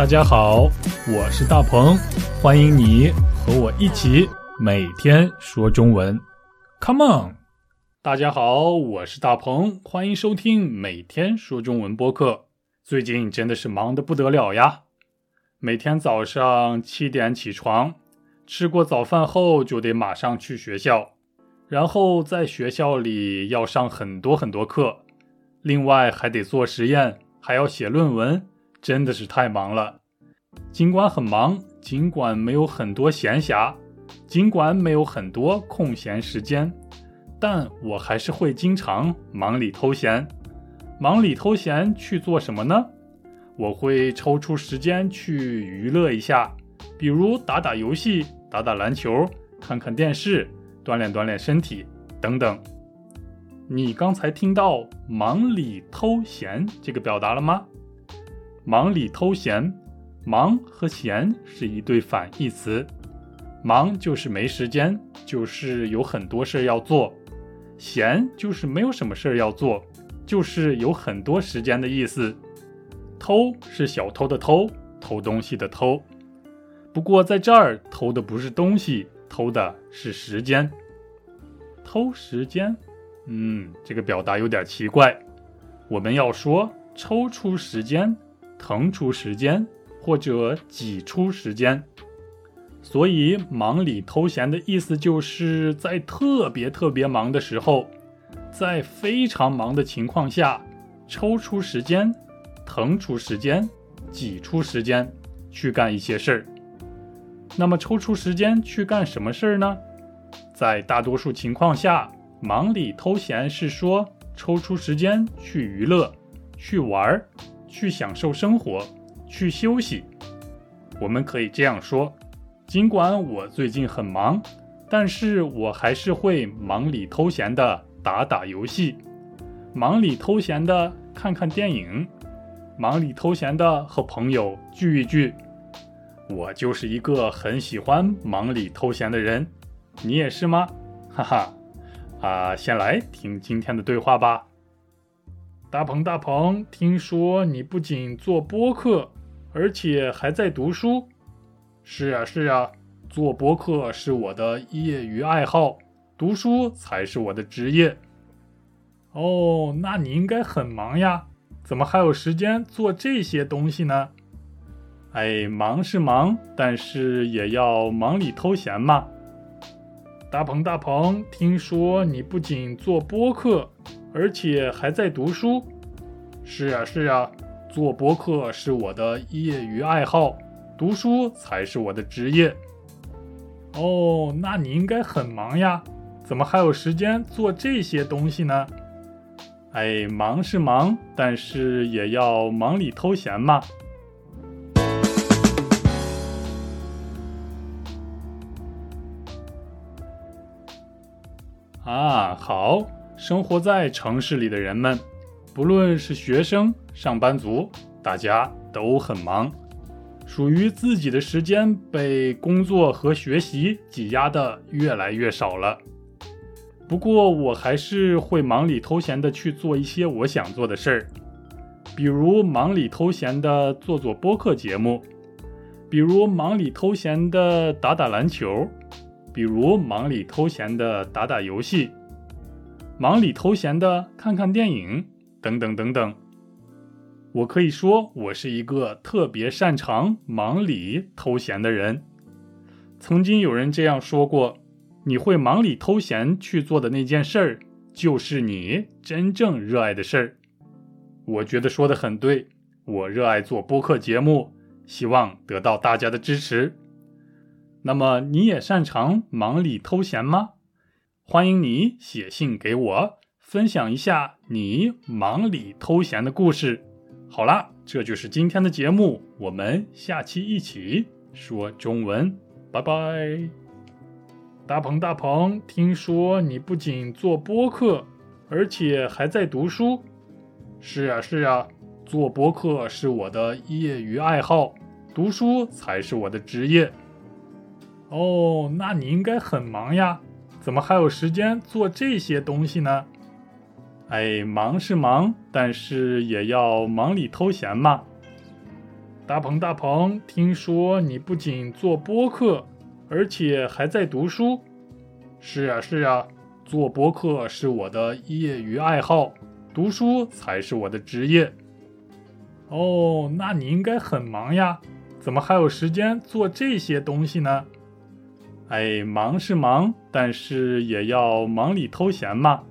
大家好，我是大鹏，欢迎你和我一起每天说中文。Come on！大家好，我是大鹏，欢迎收听每天说中文播客。最近真的是忙得不得了呀，每天早上七点起床，吃过早饭后就得马上去学校，然后在学校里要上很多很多课，另外还得做实验，还要写论文。真的是太忙了，尽管很忙，尽管没有很多闲暇，尽管没有很多空闲时间，但我还是会经常忙里偷闲。忙里偷闲去做什么呢？我会抽出时间去娱乐一下，比如打打游戏、打打篮球、看看电视、锻炼锻炼身体等等。你刚才听到“忙里偷闲”这个表达了吗？忙里偷闲，忙和闲是一对反义词。忙就是没时间，就是有很多事要做；闲就是没有什么事要做，就是有很多时间的意思。偷是小偷的偷，偷东西的偷。不过在这儿偷的不是东西，偷的是时间。偷时间，嗯，这个表达有点奇怪。我们要说抽出时间。腾出时间或者挤出时间，所以忙里偷闲的意思就是在特别特别忙的时候，在非常忙的情况下，抽出时间，腾出时间，挤出时间去干一些事儿。那么抽出时间去干什么事儿呢？在大多数情况下，忙里偷闲是说抽出时间去娱乐，去玩儿。去享受生活，去休息。我们可以这样说：尽管我最近很忙，但是我还是会忙里偷闲的打打游戏，忙里偷闲的看看电影，忙里偷闲的和朋友聚一聚。我就是一个很喜欢忙里偷闲的人，你也是吗？哈哈，啊，先来听今天的对话吧。大鹏，大鹏，听说你不仅做播客，而且还在读书。是啊，是啊，做播客是我的业余爱好，读书才是我的职业。哦，那你应该很忙呀，怎么还有时间做这些东西呢？哎，忙是忙，但是也要忙里偷闲嘛。大鹏，大鹏，听说你不仅做播客。而且还在读书，是啊是啊，做播客是我的业余爱好，读书才是我的职业。哦，那你应该很忙呀，怎么还有时间做这些东西呢？哎，忙是忙，但是也要忙里偷闲嘛。啊，好。生活在城市里的人们，不论是学生、上班族，大家都很忙，属于自己的时间被工作和学习挤压的越来越少了。不过，我还是会忙里偷闲的去做一些我想做的事儿，比如忙里偷闲的做做播客节目，比如忙里偷闲的打打篮球，比如忙里偷闲的打打游戏。忙里偷闲的看看电影，等等等等。我可以说，我是一个特别擅长忙里偷闲的人。曾经有人这样说过：“你会忙里偷闲去做的那件事儿，就是你真正热爱的事儿。”我觉得说的很对。我热爱做播客节目，希望得到大家的支持。那么，你也擅长忙里偷闲吗？欢迎你写信给我，分享一下你忙里偷闲的故事。好啦，这就是今天的节目，我们下期一起说中文，拜拜。大鹏，大鹏，听说你不仅做播客，而且还在读书。是啊，是啊，做播客是我的业余爱好，读书才是我的职业。哦，那你应该很忙呀。怎么还有时间做这些东西呢？哎，忙是忙，但是也要忙里偷闲嘛。大鹏大鹏，听说你不仅做播客，而且还在读书。是呀是呀，做播客是我的业余爱好，读书才是我的职业。哦，那你应该很忙呀，怎么还有时间做这些东西呢？哎，忙是忙，但是也要忙里偷闲嘛。